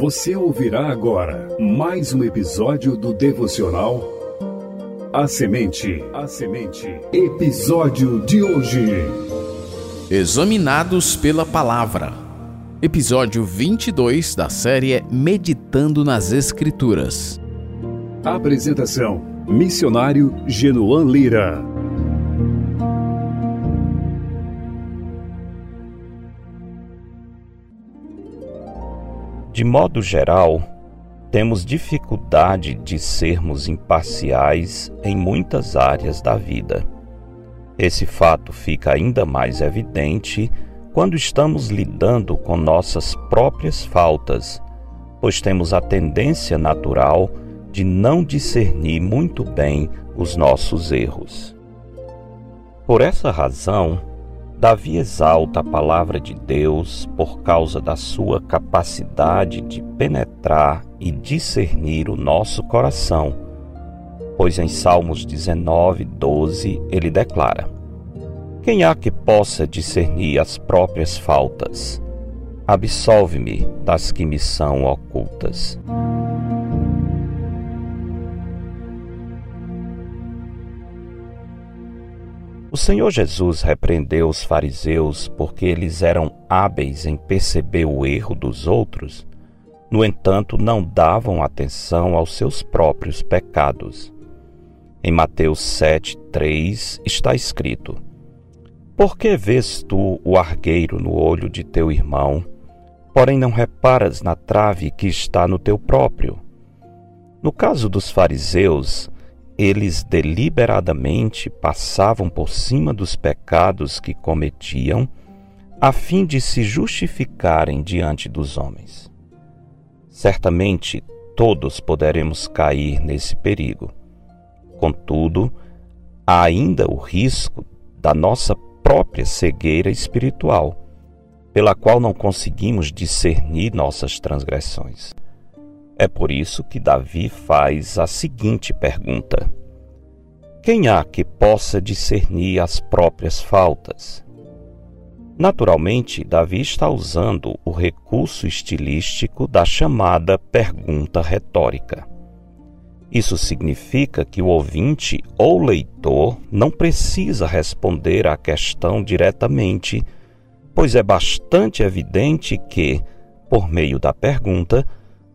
Você ouvirá agora mais um episódio do devocional A Semente. A Semente. Episódio de hoje. Examinados pela Palavra. Episódio 22 da série Meditando nas Escrituras. Apresentação: Missionário Genoan Lira. De modo geral, temos dificuldade de sermos imparciais em muitas áreas da vida. Esse fato fica ainda mais evidente quando estamos lidando com nossas próprias faltas, pois temos a tendência natural de não discernir muito bem os nossos erros. Por essa razão, Davi exalta a palavra de Deus por causa da sua capacidade de penetrar e discernir o nosso coração, pois em Salmos 19, 12 ele declara: Quem há que possa discernir as próprias faltas? Absolve-me das que me são ocultas. O Senhor Jesus repreendeu os fariseus porque eles eram hábeis em perceber o erro dos outros, no entanto, não davam atenção aos seus próprios pecados. Em Mateus 7:3 está escrito: Por que vês tu o argueiro no olho de teu irmão, porém não reparas na trave que está no teu próprio? No caso dos fariseus, eles deliberadamente passavam por cima dos pecados que cometiam, a fim de se justificarem diante dos homens. Certamente todos poderemos cair nesse perigo. Contudo, há ainda o risco da nossa própria cegueira espiritual, pela qual não conseguimos discernir nossas transgressões. É por isso que Davi faz a seguinte pergunta: Quem há que possa discernir as próprias faltas? Naturalmente, Davi está usando o recurso estilístico da chamada pergunta retórica. Isso significa que o ouvinte ou leitor não precisa responder à questão diretamente, pois é bastante evidente que, por meio da pergunta,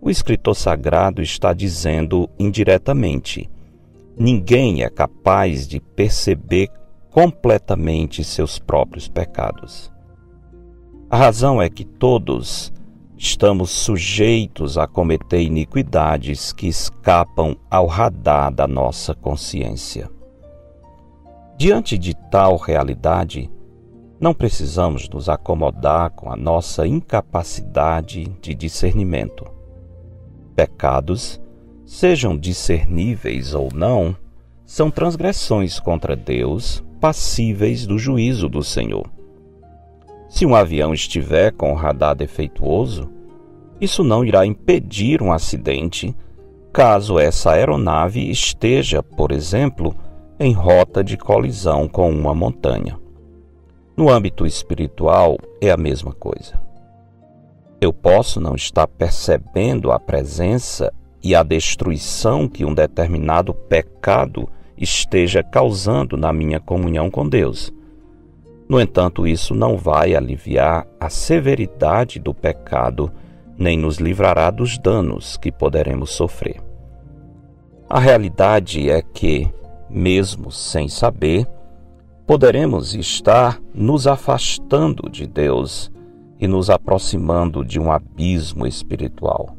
o escritor sagrado está dizendo indiretamente: ninguém é capaz de perceber completamente seus próprios pecados. A razão é que todos estamos sujeitos a cometer iniquidades que escapam ao radar da nossa consciência. Diante de tal realidade, não precisamos nos acomodar com a nossa incapacidade de discernimento pecados, sejam discerníveis ou não, são transgressões contra Deus passíveis do juízo do Senhor. Se um avião estiver com o radar defeituoso, isso não irá impedir um acidente caso essa aeronave esteja, por exemplo, em rota de colisão com uma montanha. No âmbito espiritual, é a mesma coisa. Eu posso não estar percebendo a presença e a destruição que um determinado pecado esteja causando na minha comunhão com Deus. No entanto, isso não vai aliviar a severidade do pecado, nem nos livrará dos danos que poderemos sofrer. A realidade é que, mesmo sem saber, poderemos estar nos afastando de Deus e nos aproximando de um abismo espiritual.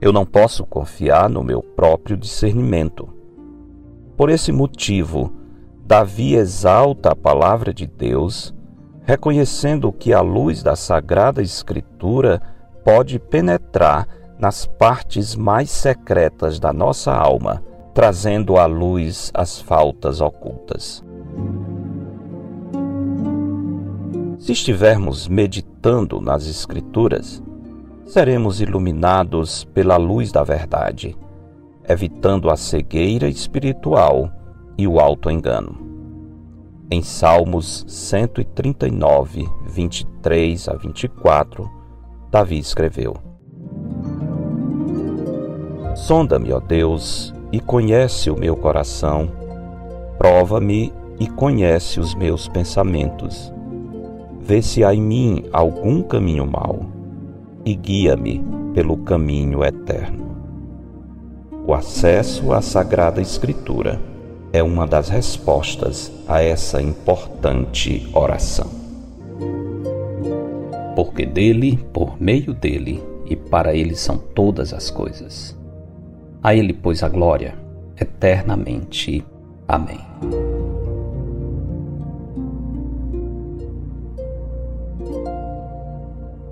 Eu não posso confiar no meu próprio discernimento. Por esse motivo, Davi exalta a palavra de Deus, reconhecendo que a luz da Sagrada Escritura pode penetrar nas partes mais secretas da nossa alma, trazendo à luz as faltas ocultas. Se estivermos meditando nas Escrituras, seremos iluminados pela luz da verdade, evitando a cegueira espiritual e o auto-engano. Em Salmos 139, 23 a 24, Davi escreveu: Sonda-me, ó Deus, e conhece o meu coração. Prova-me e conhece os meus pensamentos. Vê se há em mim algum caminho mau e guia-me pelo caminho eterno. O acesso à Sagrada Escritura é uma das respostas a essa importante oração. Porque dele, por meio dele e para ele são todas as coisas. A ele, pois, a glória eternamente. Amém.